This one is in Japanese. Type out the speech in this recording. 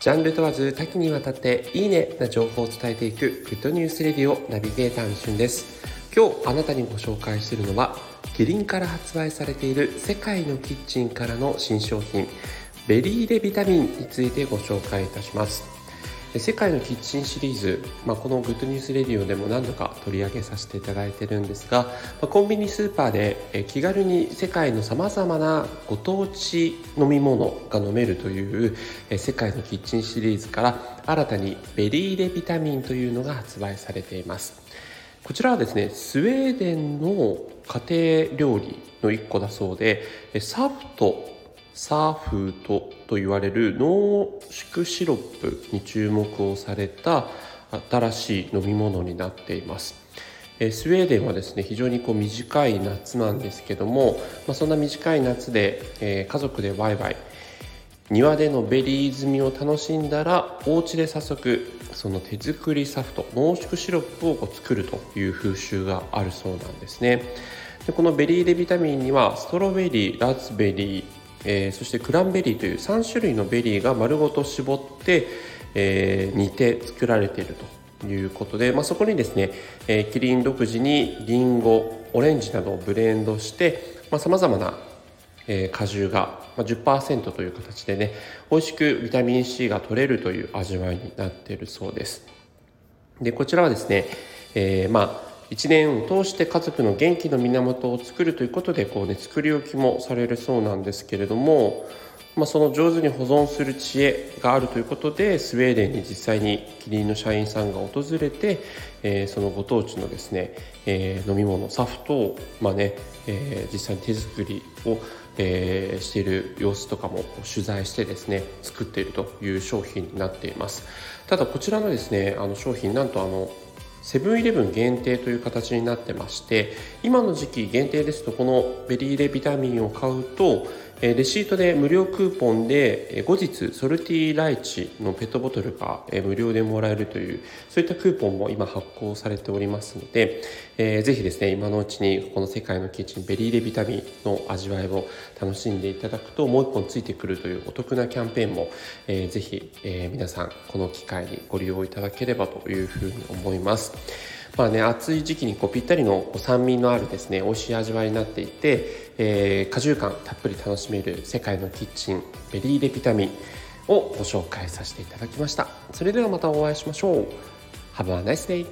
ジャンル問わず多岐にわたっていいねな情報を伝えていくグッドニュースレディオナビゲーターのしゅんです。今日あなたにご紹介するのはキリンから発売されている世界のキッチンからの新商品ベリーデビタミンについてご紹介いたします。世界のキッチンシリーズ、まあ、このグッドニュースレディオでも何度か取り上げさせていただいてるんですが、まあ、コンビニスーパーで気軽に世界のさまざまなご当地飲み物が飲めるという世界のキッチンシリーズから新たにベリーレビタミンというのが発売されています。こちらはですねスウェーデンの家庭料理の一個だそうでサフトサーフートと言われる濃縮シロップに注目をされた新しい飲み物になっています。スウェーデンはですね非常にこう短い夏なんですけども、まあ、そんな短い夏で、え、家族でワイワイ庭でのベリー摘みを楽しんだらお家で早速その手作りサフト濃縮シロップをこう作るという風習があるそうなんですねでこのベリーデビタミンにはストロベリーラズベリーえー、そしてクランベリーという3種類のベリーが丸ごと絞って、えー、煮て作られているということで、まあ、そこにですね、えー、キリン独自にリンゴオレンジなどをブレンドしてさまざ、まな、えー、果汁が、まあ、10%という形でね美味しくビタミン C が取れるという味わいになっているそうです。でこちらはですね、えー、まあ1年を通して家族の元気の源を作るということでこう、ね、作り置きもされるそうなんですけれども、まあ、その上手に保存する知恵があるということでスウェーデンに実際にキリンの社員さんが訪れて、えー、そのご当地のですね、えー、飲み物サフトを、まあねえー、実際に手作りをえー、している様子とかも取材してですね作っているという商品になっています。ただこちらのですねあの商品なんとあのセブンイレブン限定という形になってまして今の時期限定ですとこのベリーレビタミンを買うとレシートで無料クーポンで後日ソルティーライチのペットボトルが無料でもらえるというそういったクーポンも今発行されておりますので、えー、ぜひですね今のうちにこの世界のキッチンベリーレビタミンの味わいを楽しんでいただくともう一本ついてくるというお得なキャンペーンも、えー、ぜひ、え、皆さんこの機会にご利用いただければというふうに思います。まあね、暑い時期にこうぴったりの酸味のあるですね美味しい味わいになっていて、えー、果汁感たっぷり楽しめる世界のキッチンベリーレピタミンをご紹介させていただきました。それではまたお会いしましょう。Have a nice day!